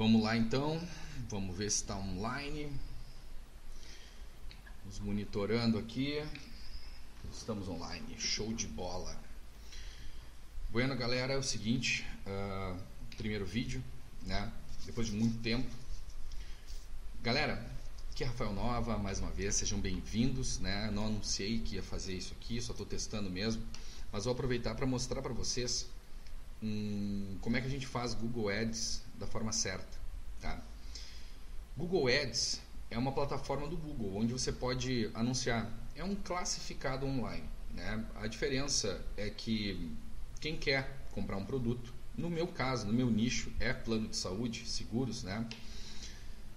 Vamos lá então, vamos ver se está online. Nos monitorando aqui. Estamos online, show de bola. Bueno, galera, é o seguinte, uh, primeiro vídeo, né? Depois de muito tempo. Galera, aqui é Rafael Nova, mais uma vez, sejam bem-vindos, né? Não anunciei que ia fazer isso aqui, só estou testando mesmo, mas vou aproveitar para mostrar para vocês um, como é que a gente faz Google Ads da forma certa? Google Ads é uma plataforma do Google onde você pode anunciar. É um classificado online. Né? A diferença é que quem quer comprar um produto, no meu caso, no meu nicho, é plano de saúde, seguros, né?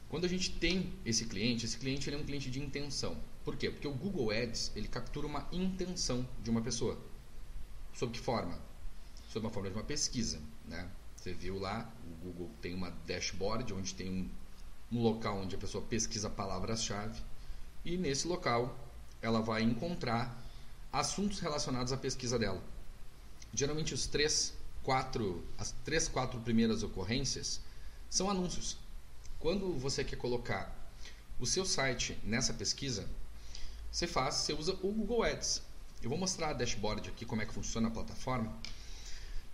Quando a gente tem esse cliente, esse cliente ele é um cliente de intenção. Por quê? Porque o Google Ads ele captura uma intenção de uma pessoa. Sob que forma? Sob uma forma de uma pesquisa, né? Você viu lá, o Google tem uma dashboard onde tem um no local onde a pessoa pesquisa palavras-chave e nesse local ela vai encontrar assuntos relacionados à pesquisa dela. Geralmente os três, quatro, as três, quatro primeiras ocorrências são anúncios. Quando você quer colocar o seu site nessa pesquisa, você faz, você usa o Google Ads. Eu vou mostrar a dashboard aqui como é que funciona a plataforma.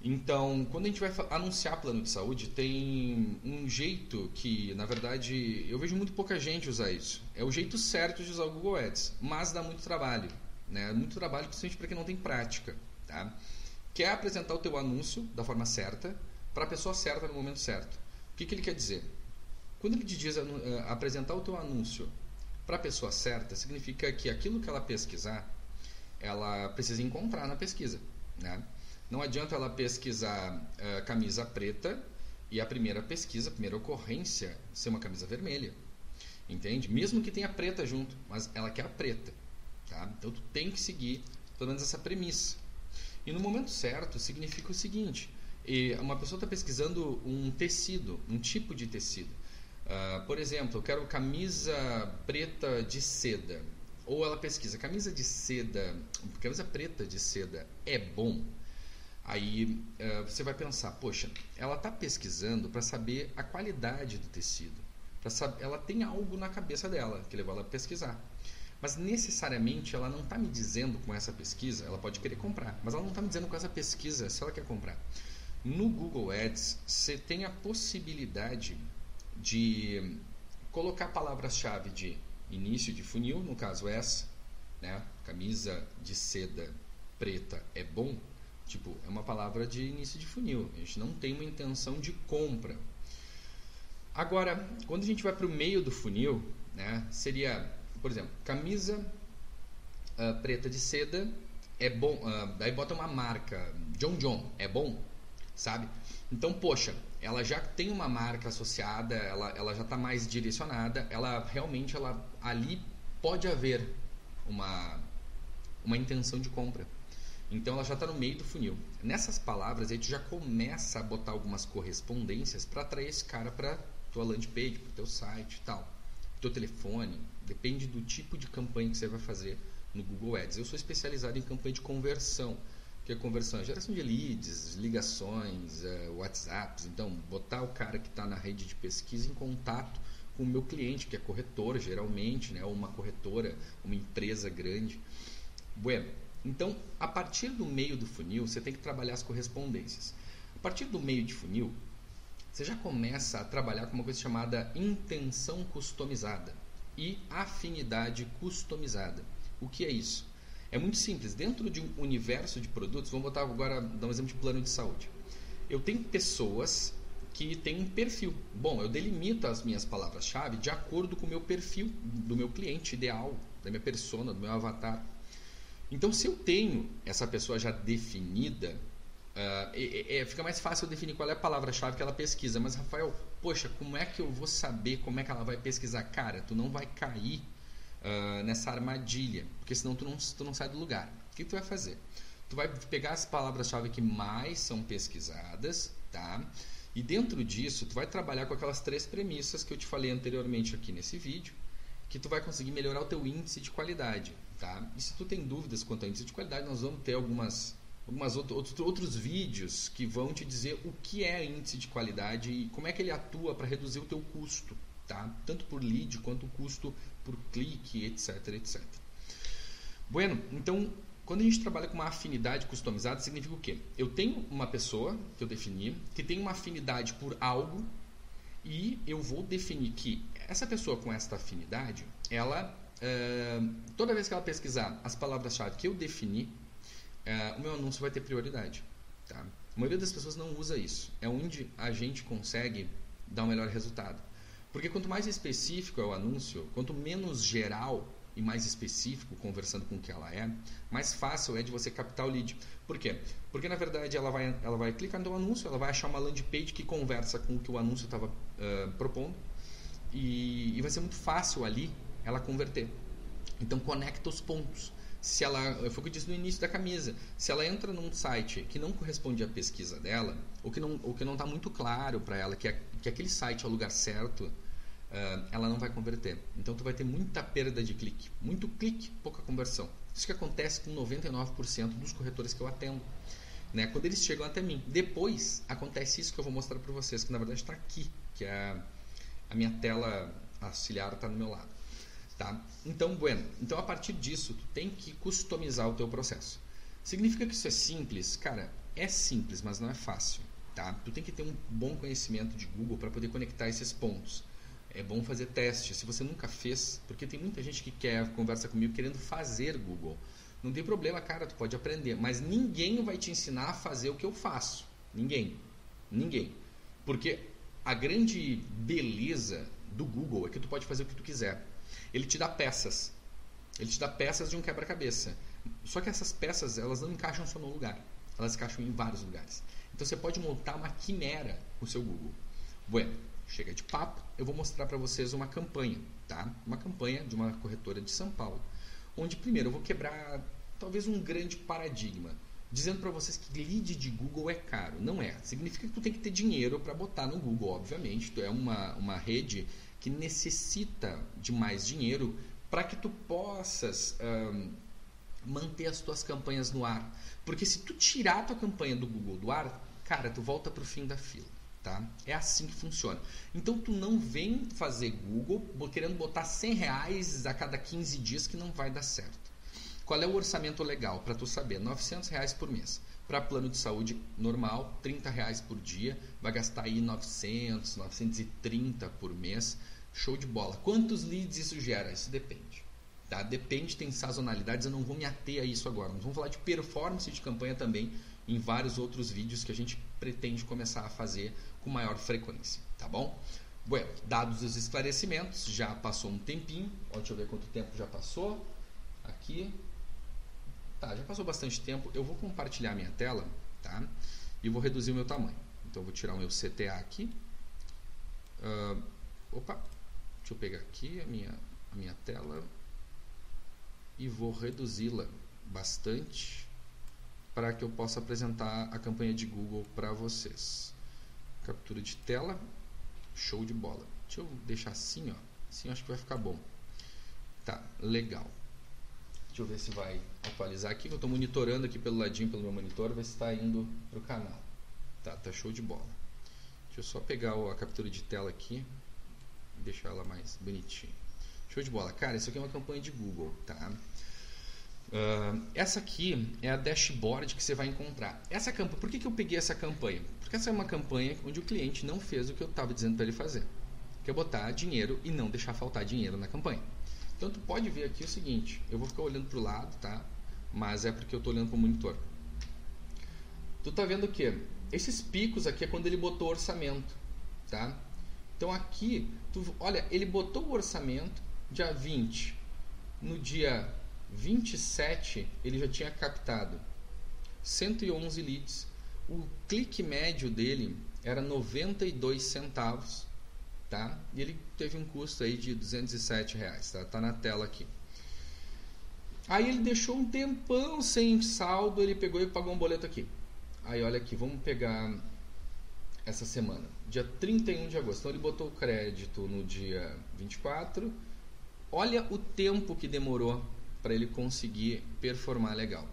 Então, quando a gente vai anunciar plano de saúde, tem um jeito que, na verdade, eu vejo muito pouca gente usar isso. É o jeito certo de usar o Google Ads, mas dá muito trabalho. Né? Muito trabalho, principalmente para quem não tem prática. Tá? Quer apresentar o teu anúncio da forma certa, para a pessoa certa no momento certo. O que, que ele quer dizer? Quando ele te diz uh, apresentar o teu anúncio para a pessoa certa, significa que aquilo que ela pesquisar, ela precisa encontrar na pesquisa. Né? Não adianta ela pesquisar uh, camisa preta e a primeira pesquisa, a primeira ocorrência, ser uma camisa vermelha. Entende? Mesmo que tenha preta junto, mas ela quer a preta. Tá? Então tu tem que seguir pelo menos essa premissa. E no momento certo significa o seguinte: uma pessoa está pesquisando um tecido, um tipo de tecido. Uh, por exemplo, eu quero camisa preta de seda. Ou ela pesquisa camisa de seda, camisa preta de seda é bom? Aí uh, você vai pensar, poxa, ela está pesquisando para saber a qualidade do tecido. Saber, ela tem algo na cabeça dela que levou ela a pesquisar. Mas necessariamente ela não está me dizendo com essa pesquisa, ela pode querer comprar, mas ela não está me dizendo com essa pesquisa se ela quer comprar. No Google Ads, você tem a possibilidade de colocar palavras-chave de início de funil, no caso essa, né? camisa de seda preta é bom, Tipo, é uma palavra de início de funil. A gente não tem uma intenção de compra. Agora, quando a gente vai para o meio do funil, né, seria, por exemplo, camisa uh, preta de seda é bom. Uh, daí bota uma marca, John John, é bom, sabe? Então, poxa, ela já tem uma marca associada, ela, ela já está mais direcionada, ela realmente ela ali pode haver uma, uma intenção de compra. Então ela já está no meio do funil. Nessas palavras, a gente já começa a botar algumas correspondências para atrair esse cara para tua landing page, para teu site e tal, teu telefone. Depende do tipo de campanha que você vai fazer no Google Ads. Eu sou especializado em campanha de conversão, que é conversão, geração de leads, ligações, uh, WhatsApps. Então, botar o cara que está na rede de pesquisa em contato com o meu cliente, que é corretor, geralmente, né, ou uma corretora, uma empresa grande. Bueno, então, a partir do meio do funil, você tem que trabalhar as correspondências. A partir do meio de funil, você já começa a trabalhar com uma coisa chamada intenção customizada e afinidade customizada. O que é isso? É muito simples. Dentro de um universo de produtos, vamos botar agora, dar um exemplo de plano de saúde. Eu tenho pessoas que têm um perfil. Bom, eu delimito as minhas palavras-chave de acordo com o meu perfil do meu cliente ideal, da minha persona, do meu avatar. Então, se eu tenho essa pessoa já definida, uh, é, é, fica mais fácil eu definir qual é a palavra-chave que ela pesquisa. Mas, Rafael, poxa, como é que eu vou saber como é que ela vai pesquisar? Cara, tu não vai cair uh, nessa armadilha, porque senão tu não, tu não sai do lugar. O que tu vai fazer? Tu vai pegar as palavras-chave que mais são pesquisadas, tá? E dentro disso, tu vai trabalhar com aquelas três premissas que eu te falei anteriormente aqui nesse vídeo, que tu vai conseguir melhorar o teu índice de qualidade. Tá? E se tu tem dúvidas quanto ao índice de qualidade, nós vamos ter algumas, algumas outros, outros vídeos que vão te dizer o que é índice de qualidade e como é que ele atua para reduzir o teu custo, tá? Tanto por lead quanto o custo por clique, etc, etc. Bueno, então quando a gente trabalha com uma afinidade customizada, significa o quê? Eu tenho uma pessoa que eu defini que tem uma afinidade por algo e eu vou definir que essa pessoa com esta afinidade, ela toda vez que ela pesquisar as palavras-chave que eu defini, uh, o meu anúncio vai ter prioridade. Tá? A maioria das pessoas não usa isso. É onde a gente consegue dar um melhor resultado. Porque quanto mais específico é o anúncio, quanto menos geral e mais específico, conversando com o que ela é, mais fácil é de você captar o lead. Por quê? Porque na verdade ela vai, ela vai clicar no anúncio, ela vai achar uma landing page que conversa com o que o anúncio estava uh, propondo e, e vai ser muito fácil ali ela converter. Então conecta os pontos. Se ela, foi o que eu disse no início da camisa, se ela entra num site que não corresponde à pesquisa dela, ou que não ou que não está muito claro para ela que, é, que aquele site é o lugar certo, uh, ela não vai converter. Então tu vai ter muita perda de clique, muito clique, pouca conversão. Isso que acontece com 99% dos corretores que eu atendo. Né? Quando eles chegam até mim. Depois acontece isso que eu vou mostrar para vocês, que na verdade está aqui, que é a, a minha tela auxiliar está no meu lado. Tá? Então, bueno, então a partir disso, tu tem que customizar o teu processo. Significa que isso é simples? Cara, é simples, mas não é fácil. Tá? Tu tem que ter um bom conhecimento de Google para poder conectar esses pontos é bom fazer teste. Se você nunca fez, porque tem muita gente que quer conversa comigo querendo fazer Google. Não tem problema, cara, tu pode aprender, mas ninguém vai te ensinar a fazer o que eu faço. Ninguém. Ninguém. Porque a grande beleza do Google é que tu pode fazer o que tu quiser. Ele te dá peças. Ele te dá peças de um quebra-cabeça. Só que essas peças, elas não encaixam só no lugar. Elas encaixam em vários lugares. Então você pode montar uma quimera com o seu Google. Bueno, chega de papo, eu vou mostrar para vocês uma campanha, tá? Uma campanha de uma corretora de São Paulo, onde primeiro eu vou quebrar talvez um grande paradigma, dizendo para vocês que lead de Google é caro. Não é. Significa que tu tem que ter dinheiro para botar no Google, obviamente. Tu é uma, uma rede que necessita de mais dinheiro para que tu possas um, manter as tuas campanhas no ar. Porque se tu tirar a tua campanha do Google do ar, cara, tu volta para o fim da fila. Tá? É assim que funciona. Então tu não vem fazer Google querendo botar 100 reais a cada 15 dias que não vai dar certo. Qual é o orçamento legal para tu saber? 900 reais por mês. Para plano de saúde normal, 30 reais por dia, vai gastar aí 900, 930 por mês. Show de bola. Quantos leads isso gera? Isso depende. Tá? Depende, tem sazonalidades, eu não vou me ater a isso agora. Nós vamos falar de performance de campanha também em vários outros vídeos que a gente pretende começar a fazer com maior frequência, tá bom? Bueno, dados os esclarecimentos, já passou um tempinho, deixa eu ver quanto tempo já passou, aqui, tá, já passou bastante tempo, eu vou compartilhar minha tela, tá, e vou reduzir o meu tamanho, então eu vou tirar o meu CTA aqui, uh, opa, deixa eu pegar aqui a minha, a minha tela, e vou reduzi-la bastante, para que eu possa apresentar a campanha de Google para vocês captura de tela, show de bola. Deixa eu deixar assim, ó. Assim eu acho que vai ficar bom. Tá, legal. Deixa eu ver se vai atualizar aqui. Eu estou monitorando aqui pelo ladinho, pelo meu monitor, ver se está indo para o canal. Tá, tá show de bola. Deixa eu só pegar a captura de tela aqui e deixar ela mais bonitinha. Show de bola. Cara, isso aqui é uma campanha de Google, tá? Uh, essa aqui é a dashboard que você vai encontrar. Essa campanha, por que, que eu peguei essa campanha? Porque essa é uma campanha onde o cliente não fez o que eu estava dizendo para ele fazer, que é botar dinheiro e não deixar faltar dinheiro na campanha. Então tu pode ver aqui o seguinte, eu vou ficar olhando para o lado, tá? Mas é porque eu estou olhando para o monitor. Tu tá vendo o que? Esses picos aqui é quando ele botou o orçamento, tá? Então aqui, tu, olha, ele botou o orçamento dia 20, no dia 27 ele já tinha captado 111 leads. O clique médio dele era 92 centavos, tá? E ele teve um custo aí de 207 reais, tá? Tá na tela aqui. Aí ele deixou um tempão sem saldo, ele pegou e pagou um boleto aqui. Aí olha aqui, vamos pegar essa semana, dia 31 de agosto. Então ele botou o crédito no dia 24. Olha o tempo que demorou para ele conseguir performar legal.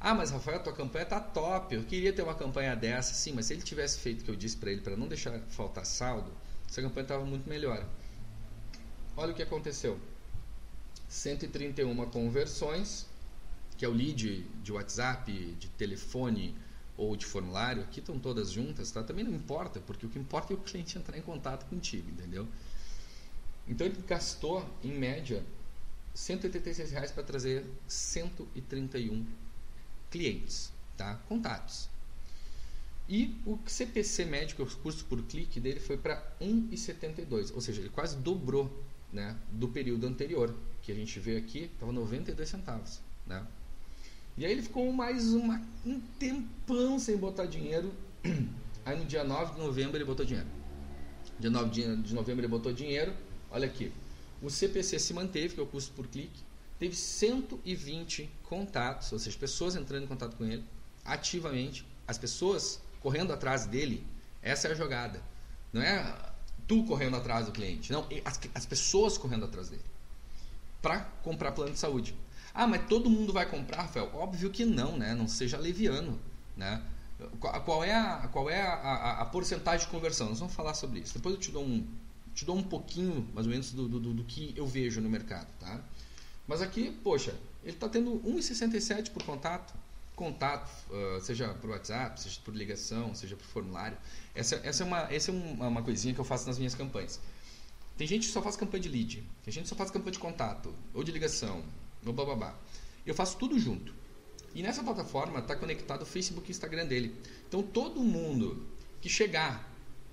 Ah, mas Rafael, tua campanha tá top. Eu queria ter uma campanha dessa. Sim, mas se ele tivesse feito o que eu disse para ele para não deixar faltar saldo, essa campanha estava muito melhor. Olha o que aconteceu. 131 conversões, que é o lead de WhatsApp, de telefone ou de formulário, aqui estão todas juntas, tá? Também não importa, porque o que importa é o cliente entrar em contato contigo, entendeu? Então ele gastou, em média, 186 reais para trazer 131 clientes, tá? Contatos. E o CPC médico, o custo por clique dele foi para 1,72, ou seja, ele quase dobrou, né, do período anterior, que a gente vê aqui, estava 92 centavos, né? E aí ele ficou mais uma, um tempão sem botar dinheiro. Aí no dia 9 de novembro ele botou dinheiro. Dia 9 de novembro ele botou dinheiro. Olha aqui. O CPC se manteve, que é o custo por clique. Teve 120 contatos, ou seja, pessoas entrando em contato com ele ativamente. As pessoas correndo atrás dele. Essa é a jogada. Não é tu correndo atrás do cliente. Não, as, as pessoas correndo atrás dele. Para comprar plano de saúde. Ah, mas todo mundo vai comprar, Rafael? Óbvio que não, né? Não seja leviano, né? Qual é a, qual é a, a, a porcentagem de conversão? Nós vamos falar sobre isso. Depois eu te dou um, te dou um pouquinho, mais ou menos, do, do, do que eu vejo no mercado, tá? Mas aqui, poxa, ele está tendo 1,67 por contato. Contato, uh, seja por WhatsApp, seja por ligação, seja por formulário. Essa, essa é, uma, essa é uma, uma coisinha que eu faço nas minhas campanhas. Tem gente que só faz campanha de lead, tem gente que só faz campanha de contato, ou de ligação, no bababá. Eu faço tudo junto. E nessa plataforma está conectado o Facebook e o Instagram dele. Então todo mundo que chegar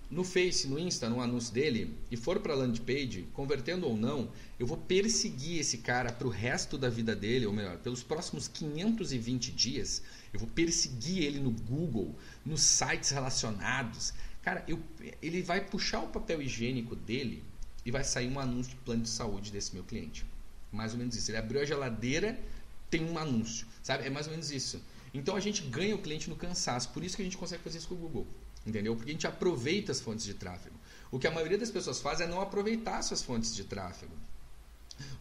no Face, no Insta, no anúncio dele e for para a landing page, convertendo ou não, eu vou perseguir esse cara para o resto da vida dele, ou melhor, pelos próximos 520 dias, eu vou perseguir ele no Google, nos sites relacionados. Cara, eu, ele vai puxar o papel higiênico dele e vai sair um anúncio de plano de saúde desse meu cliente. Mais ou menos isso. Ele abriu a geladeira, tem um anúncio. Sabe? É mais ou menos isso. Então a gente ganha o cliente no cansaço. Por isso que a gente consegue fazer isso com o Google. Entendeu? Porque a gente aproveita as fontes de tráfego. O que a maioria das pessoas faz é não aproveitar suas fontes de tráfego.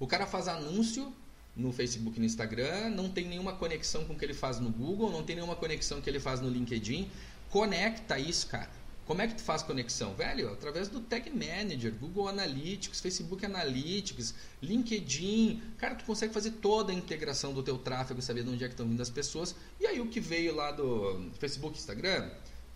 O cara faz anúncio no Facebook e no Instagram, não tem nenhuma conexão com o que ele faz no Google, não tem nenhuma conexão que ele faz no LinkedIn. Conecta isso, cara. Como é que tu faz conexão? Velho, através do Tag Manager, Google Analytics, Facebook Analytics, LinkedIn. Cara, tu consegue fazer toda a integração do teu tráfego, saber de onde é que estão vindo as pessoas. E aí o que veio lá do Facebook, Instagram,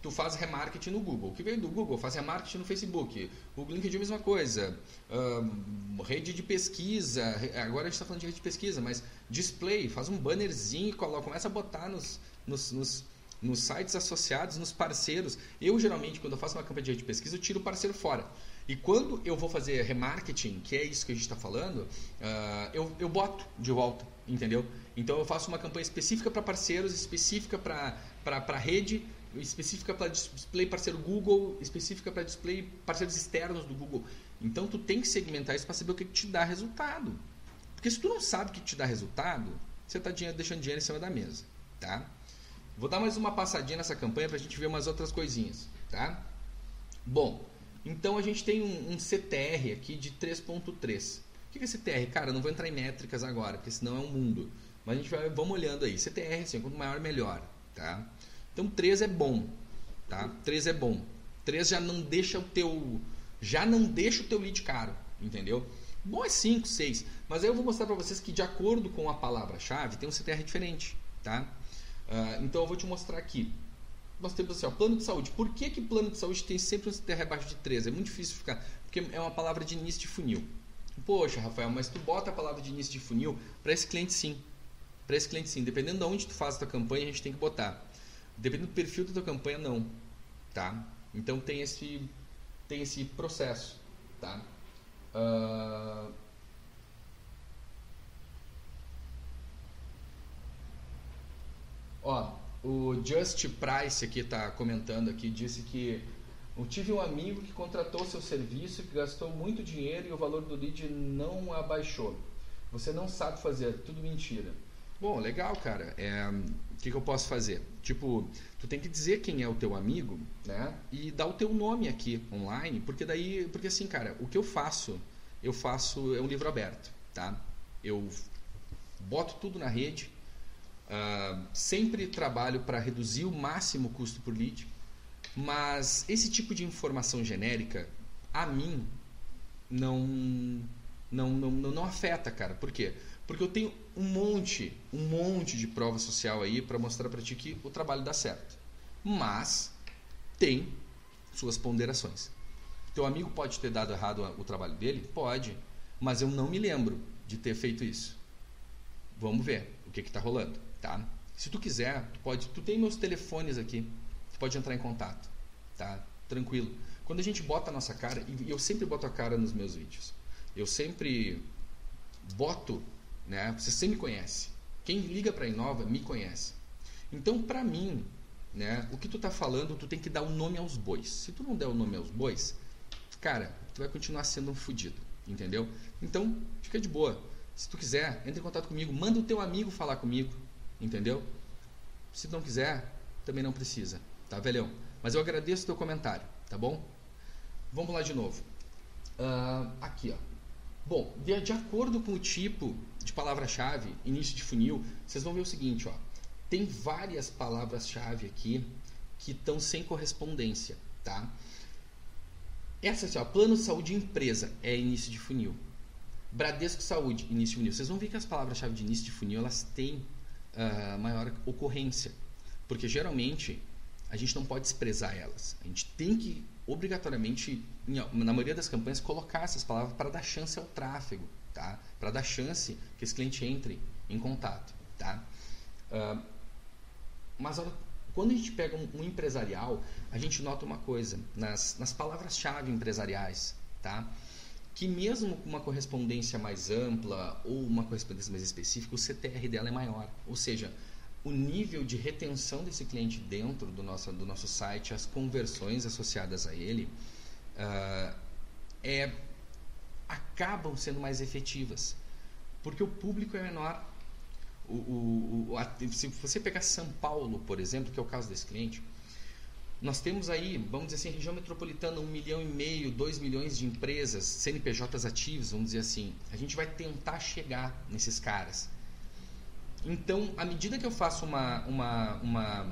tu faz remarketing no Google. O que veio do Google, faz remarketing no Facebook. O LinkedIn é a mesma coisa. Um, rede de pesquisa. Agora a gente está falando de rede de pesquisa, mas display, faz um bannerzinho e coloca, começa a botar nos, nos, nos nos sites associados, nos parceiros. Eu, geralmente, quando eu faço uma campanha de pesquisa, eu tiro o parceiro fora. E quando eu vou fazer remarketing, que é isso que a gente está falando, uh, eu, eu boto de volta, entendeu? Então eu faço uma campanha específica para parceiros, específica para rede, específica para display parceiro Google, específica para display parceiros externos do Google. Então tu tem que segmentar isso para saber o que, que te dá resultado. Porque se tu não sabe o que te dá resultado, você está deixando dinheiro em cima da mesa, tá? Vou dar mais uma passadinha nessa campanha para a gente ver umas outras coisinhas, tá? Bom, então a gente tem um, um CTR aqui de 3.3. O que é CTR? Cara, não vou entrar em métricas agora, porque senão é um mundo. Mas a gente vai, vamos olhando aí. CTR, assim, quanto maior, melhor, tá? Então 3 é bom, tá? 3 é bom. 3 já não deixa o teu já não deixa o teu lead caro, entendeu? Bom é 5, 6, mas aí eu vou mostrar para vocês que de acordo com a palavra-chave tem um CTR diferente, tá? Uh, então eu vou te mostrar aqui. Nós temos assim, ó, plano de saúde. Por que, que plano de saúde tem sempre um CTR abaixo de 13? É muito difícil ficar, porque é uma palavra de início de funil. Poxa, Rafael, mas tu bota a palavra de início de funil para esse cliente sim. Para esse cliente sim. Dependendo de onde tu faz a tua campanha, a gente tem que botar. Dependendo do perfil da tua campanha, não. Tá? Então tem esse, tem esse processo. Tá? Uh, Ó, o Just Price aqui está comentando aqui, disse que eu tive um amigo que contratou seu serviço, que gastou muito dinheiro e o valor do lead não abaixou. Você não sabe fazer, tudo mentira. Bom, legal, cara. É, o que, que, eu posso fazer? Tipo, tu tem que dizer quem é o teu amigo, né? E dar o teu nome aqui online, porque daí, porque assim, cara, o que eu faço, eu faço é um livro aberto, tá? Eu boto tudo na rede, Uh, sempre trabalho para reduzir o máximo o custo por lead, mas esse tipo de informação genérica, a mim, não, não, não, não, afeta, cara. Por quê? Porque eu tenho um monte, um monte de prova social aí para mostrar para ti que o trabalho dá certo. Mas tem suas ponderações. Teu amigo pode ter dado errado o trabalho dele? Pode. Mas eu não me lembro de ter feito isso. Vamos ver o que está rolando, tá? Se tu quiser, tu pode, tu tem meus telefones aqui, tu pode entrar em contato, tá? Tranquilo. Quando a gente bota a nossa cara, e eu sempre boto a cara nos meus vídeos, eu sempre boto, né? Você me conhece. Quem liga para Inova me conhece. Então, para mim, né, o que tu tá falando, tu tem que dar o um nome aos bois. Se tu não der o um nome aos bois, cara, tu vai continuar sendo um fudido, entendeu? Então, fica de boa. Se tu quiser, entre em contato comigo, manda o teu amigo falar comigo, entendeu? Se não quiser, também não precisa, tá, velhão? Mas eu agradeço o teu comentário, tá bom? Vamos lá de novo. Uh, aqui, ó. Bom, de, de acordo com o tipo de palavra-chave, início de funil, vocês vão ver o seguinte, ó. Tem várias palavras-chave aqui que estão sem correspondência, tá? Essa assim, ó, plano de saúde empresa é início de funil. Bradesco Saúde, início de funil. Vocês vão ver que as palavras-chave de início de funil elas têm uh, maior ocorrência, porque geralmente a gente não pode desprezar elas. A gente tem que obrigatoriamente, na maioria das campanhas, colocar essas palavras para dar chance ao tráfego, tá? Para dar chance que esse cliente entre em contato, tá? Uh, mas olha, quando a gente pega um, um, empresarial, a gente nota uma coisa nas, nas palavras-chave empresariais, tá? Que mesmo com uma correspondência mais ampla ou uma correspondência mais específica, o CTR dela é maior. Ou seja, o nível de retenção desse cliente dentro do nosso, do nosso site, as conversões associadas a ele, uh, é, acabam sendo mais efetivas. Porque o público é menor. O, o, o, a, se você pegar São Paulo, por exemplo, que é o caso desse cliente, nós temos aí, vamos dizer assim, região metropolitana, um milhão e meio, dois milhões de empresas, CNPJs ativos, vamos dizer assim. A gente vai tentar chegar nesses caras. Então, à medida que eu faço uma, uma, uma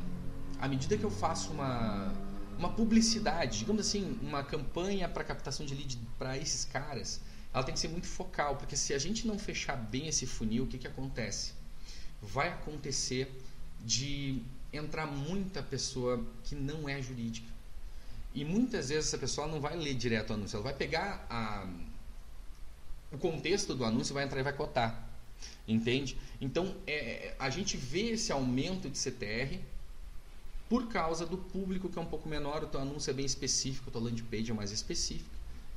à medida que eu faço uma, uma publicidade, digamos assim, uma campanha para captação de lead para esses caras, ela tem que ser muito focal, porque se a gente não fechar bem esse funil, o que, que acontece? Vai acontecer de entrar muita pessoa que não é jurídica. E muitas vezes essa pessoa não vai ler direto o anúncio, ela vai pegar a, o contexto do anúncio, vai entrar e vai cotar. Entende? Então é, a gente vê esse aumento de CTR por causa do público que é um pouco menor, o teu anúncio é bem específico, o teu landing page é mais específico.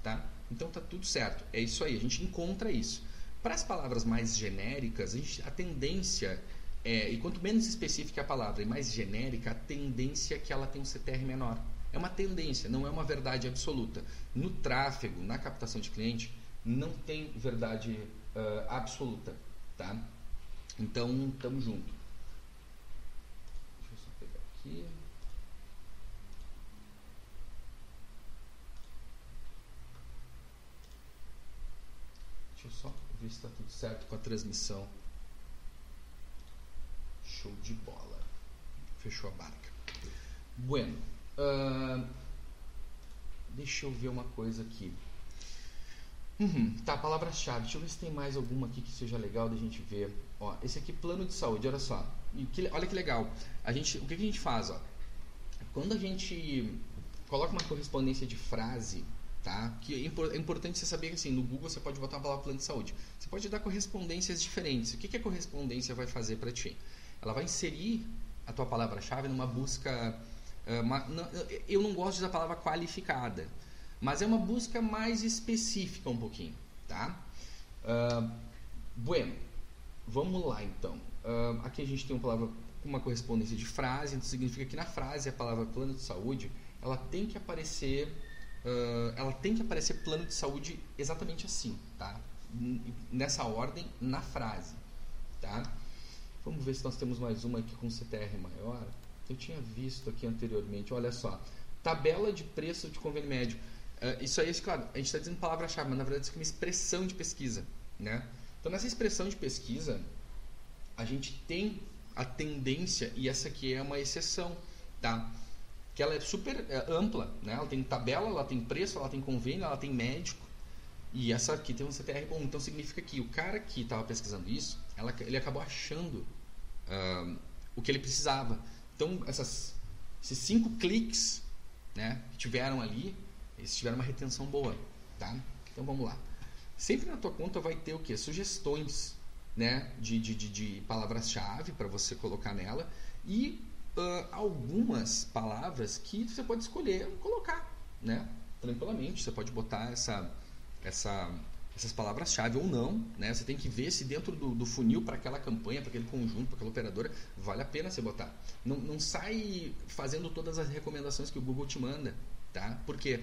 Tá? Então tá tudo certo. É isso aí, a gente encontra isso. Para as palavras mais genéricas, a, gente, a tendência é, e quanto menos específica a palavra e mais genérica, a tendência é que ela tenha um CTR menor. É uma tendência, não é uma verdade absoluta. No tráfego, na captação de cliente, não tem verdade uh, absoluta, tá? Então, tamo junto. Deixa eu só pegar aqui. Deixa eu só ver se está tudo certo com a transmissão. Show de bola. Fechou a barca. Bueno. Uh, deixa eu ver uma coisa aqui. Uhum, tá, palavra-chave. Deixa eu ver se tem mais alguma aqui que seja legal da gente ver. Ó, esse aqui, plano de saúde, olha só. Que, olha que legal. A gente, o que, que a gente faz? Ó? Quando a gente coloca uma correspondência de frase, tá? Que é, é importante você saber que assim, no Google você pode botar uma palavra plano de saúde. Você pode dar correspondências diferentes. O que, que a correspondência vai fazer para ti? ela vai inserir a tua palavra-chave numa busca. Uma, não, eu não gosto da palavra qualificada, mas é uma busca mais específica um pouquinho, tá? Uh, bueno, vamos lá então. Uh, aqui a gente tem uma palavra uma correspondência de frase, então significa que na frase a palavra plano de saúde ela tem que aparecer, uh, ela tem que aparecer plano de saúde exatamente assim, tá? Nessa ordem na frase, tá? Vamos ver se nós temos mais uma aqui com CTR maior. Eu tinha visto aqui anteriormente, olha só. Tabela de preço de convênio médio. Uh, isso aí, claro, a gente está dizendo palavra-chave, mas na verdade isso é uma expressão de pesquisa. Né? Então, nessa expressão de pesquisa, a gente tem a tendência, e essa aqui é uma exceção, tá? Que ela é super é, ampla, né? Ela tem tabela, ela tem preço, ela tem convênio, ela tem médico. E essa aqui tem um CTR bom. Então significa que o cara que estava pesquisando isso, ela, ele acabou achando uh, o que ele precisava. Então essas, esses cinco cliques né, que tiveram ali, eles tiveram uma retenção boa. Tá? Então vamos lá. Sempre na tua conta vai ter o que? Sugestões né, de, de, de, de palavras-chave para você colocar nela e uh, algumas palavras que você pode escolher colocar, né? Tranquilamente, você pode botar essa, essa, essas palavras-chave ou não, né? Você tem que ver se dentro do, do funil para aquela campanha, para aquele conjunto, para aquela operadora, vale a pena você botar. Não, não sai fazendo todas as recomendações que o Google te manda, tá? Porque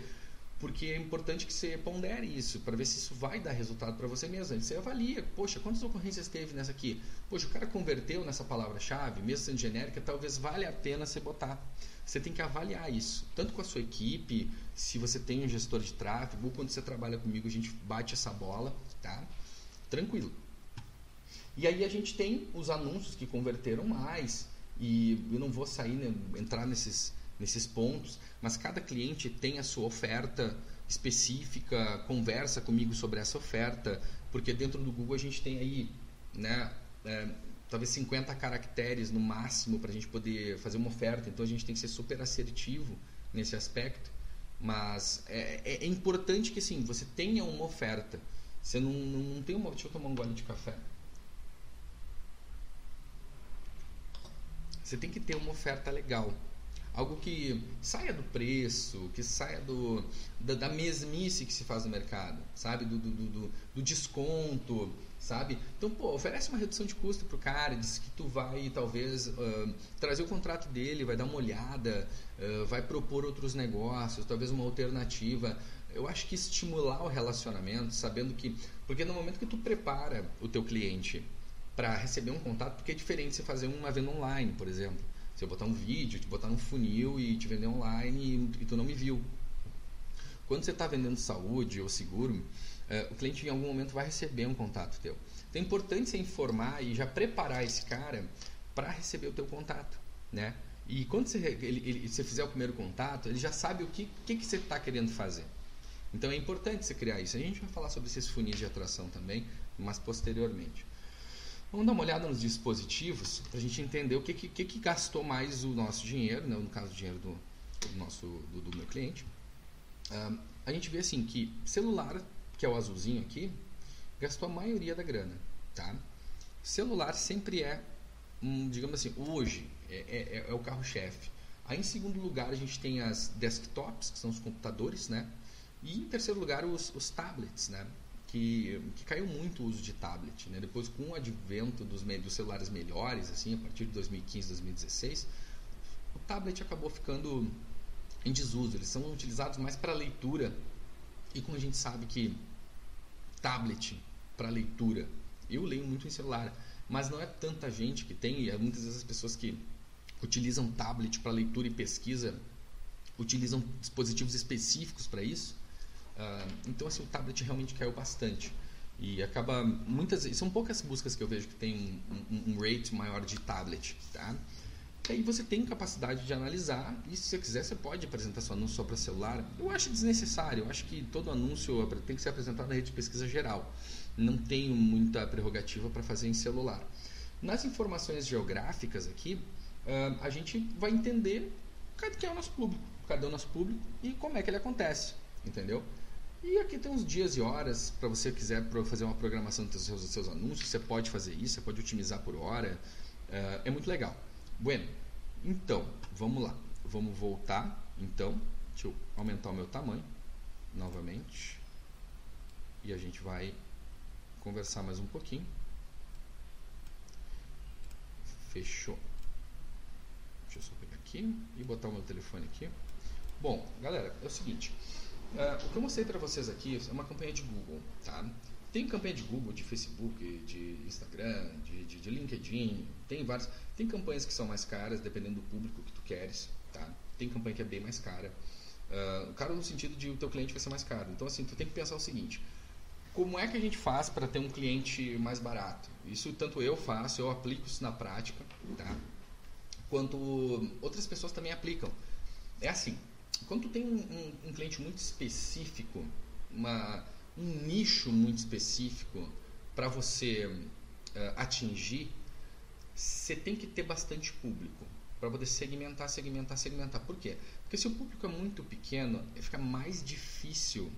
porque é importante que você pondere isso para ver se isso vai dar resultado para você mesmo. Você avalia, poxa, quantas ocorrências teve nessa aqui? Poxa, o cara converteu nessa palavra-chave, mesmo sendo genérica, talvez valha a pena você botar. Você tem que avaliar isso, tanto com a sua equipe, se você tem um gestor de tráfego, quando você trabalha comigo, a gente bate essa bola, tá? Tranquilo. E aí a gente tem os anúncios que converteram mais, e eu não vou sair, né, entrar nesses nesses pontos, mas cada cliente tem a sua oferta específica, conversa comigo sobre essa oferta, porque dentro do Google a gente tem aí, né, é, talvez 50 caracteres no máximo para a gente poder fazer uma oferta, então a gente tem que ser super assertivo nesse aspecto, mas é, é, é importante que sim, você tenha uma oferta, você não, não tem uma... Deixa eu tomar um gole de café. Você tem que ter uma oferta legal algo que saia do preço, que saia do, da, da mesmice que se faz no mercado, sabe? Do, do, do, do, desconto, sabe? Então, pô, oferece uma redução de custo pro cara, diz que tu vai talvez uh, trazer o contrato dele, vai dar uma olhada, uh, vai propor outros negócios, talvez uma alternativa. Eu acho que estimular o relacionamento, sabendo que... Porque no momento que tu prepara o teu cliente para receber um contato, porque é diferente você fazer uma venda online, por exemplo se eu botar um vídeo, te botar um funil e te vender online e, e tu não me viu. Quando você está vendendo saúde ou seguro, eh, o cliente em algum momento vai receber um contato teu. Então é importante você informar e já preparar esse cara para receber o teu contato, né? E quando você, ele, ele, você fizer o primeiro contato, ele já sabe o que, que, que você está querendo fazer. Então é importante você criar isso. A gente vai falar sobre esses funis de atração também, mas posteriormente. Vamos dar uma olhada nos dispositivos para a gente entender o que, que, que, gastou mais o nosso dinheiro, né? no caso o dinheiro do, do nosso, do, do, meu cliente. A gente vê assim que celular, que é o azulzinho aqui, gastou a maioria da grana. Tá? Celular sempre é, um, digamos assim, hoje é, é, é o carro-chefe. Aí em segundo lugar a gente tem as desktops, que são os computadores, né? E em terceiro lugar os, os tablets, né? Que, que caiu muito o uso de tablet. Né? Depois, com o advento dos, dos celulares melhores, assim, a partir de 2015, 2016, o tablet acabou ficando em desuso. Eles são utilizados mais para leitura. E como a gente sabe que tablet para leitura, eu leio muito em celular, mas não é tanta gente que tem, é muitas vezes as pessoas que utilizam tablet para leitura e pesquisa utilizam dispositivos específicos para isso. Uh, então assim o tablet realmente caiu bastante e acaba muitas são poucas buscas que eu vejo que tem um, um, um rate maior de tablet, tá? E aí você tem capacidade de analisar e se você quiser você pode apresentar seu anúncio só para celular. Eu acho desnecessário, eu acho que todo anúncio tem que ser apresentado na rede de pesquisa geral. Não tenho muita prerrogativa para fazer em celular. Nas informações geográficas aqui, uh, a gente vai entender quem é o nosso público, cadê o nosso público e como é que ele acontece, entendeu? E aqui tem uns dias e horas para você quiser fazer uma programação dos seus, dos seus anúncios. Você pode fazer isso, você pode otimizar por hora. Uh, é muito legal. Bueno, então, vamos lá. Vamos voltar. Então, deixa eu aumentar o meu tamanho novamente. E a gente vai conversar mais um pouquinho. Fechou. Deixa eu só pegar aqui e botar o meu telefone aqui. Bom, galera, é o seguinte. Uh, o que eu mostrei para vocês aqui é uma campanha de Google, tá? Tem campanha de Google, de Facebook, de Instagram, de, de, de LinkedIn, tem várias. Tem campanhas que são mais caras, dependendo do público que tu queres, tá? Tem campanha que é bem mais cara. Uh, caro no sentido de o teu cliente vai ser mais caro. Então, assim, tu tem que pensar o seguinte. como é que a gente faz para ter um cliente mais barato? Isso tanto eu faço, eu aplico isso na prática, tá? Quanto outras pessoas também aplicam. É assim, quando tu tem um, um, cliente muito específico, uma, um nicho muito específico para você uh, atingir, você tem que ter bastante público para poder segmentar, segmentar, segmentar. Por quê? Porque se o público é muito pequeno, fica mais difícil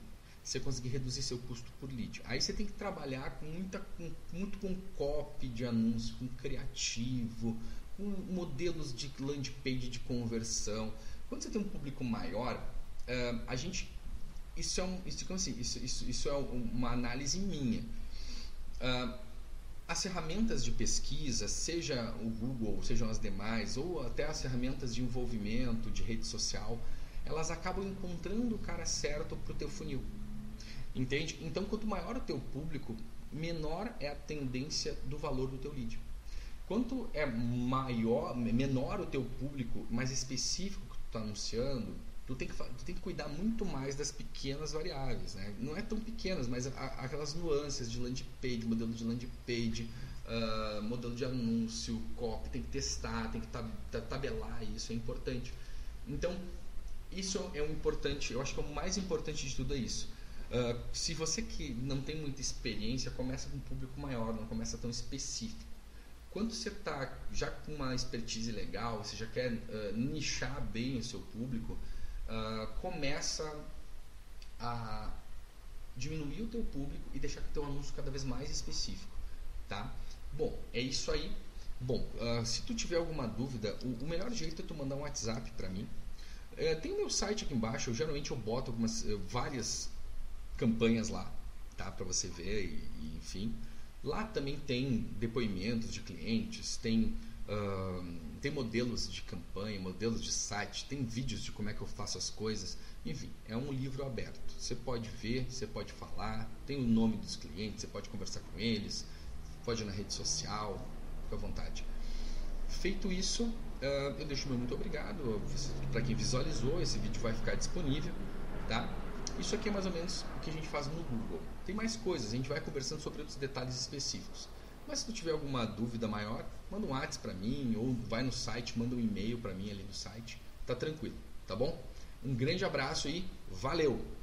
você conseguir reduzir seu custo por lead. Aí você tem que trabalhar com muita, com, muito com copy de anúncio, com criativo, com modelos de landing page de conversão. Quando você tem um público maior, uh, a gente isso é um, isso, assim, isso, isso, isso é uma análise minha. Uh, as ferramentas de pesquisa, seja o Google, sejam as demais, ou até as ferramentas de envolvimento, de rede social, elas acabam encontrando o cara certo para o teu funil. Entende? Então, quanto maior o teu público, menor é a tendência do valor do teu lead. Quanto é maior, menor o teu público, mais específico está anunciando, tu tem, que, tu tem que cuidar muito mais das pequenas variáveis. Né? Não é tão pequenas, mas a, aquelas nuances de landing page, modelo de landing page, uh, modelo de anúncio, copy, tem que testar, tem que tab tabelar isso, é importante. Então, isso é um importante, eu acho que é o mais importante de tudo é isso Uh, se você que não tem muita experiência, começa com um público maior, não começa tão específico. Quando você está já com uma expertise legal, você já quer uh, nichar bem o seu público, uh, começa a diminuir o teu público e deixar o teu anúncio cada vez mais específico, tá? Bom, é isso aí. Bom, se tu tiver alguma dúvida, o, o melhor jeito é tu mandar um WhatsApp para mim. Uh, tem o meu site aqui embaixo, eu, geralmente eu boto algumas, várias campanhas lá, tá? Para você ver e, e, enfim. Lá também tem depoimentos de clientes, tem uh, tem modelos de campanha, modelos de site, tem vídeos de como é que eu faço as coisas. Enfim, é um livro aberto. Você pode ver, você pode falar, tem o nome dos clientes, você pode conversar com eles, pode ir na rede social, fica à vontade. Feito isso, uh, eu deixo meu muito obrigado para quem visualizou. Esse vídeo vai ficar disponível, tá? Isso aqui é mais ou menos o que a gente faz no Google. Tem mais coisas, a gente vai conversando sobre outros detalhes específicos. Mas se tu tiver alguma dúvida maior, manda um WhatsApp para mim ou vai no site, manda um e-mail para mim ali no site. Tá tranquilo, tá bom? Um grande abraço e valeu!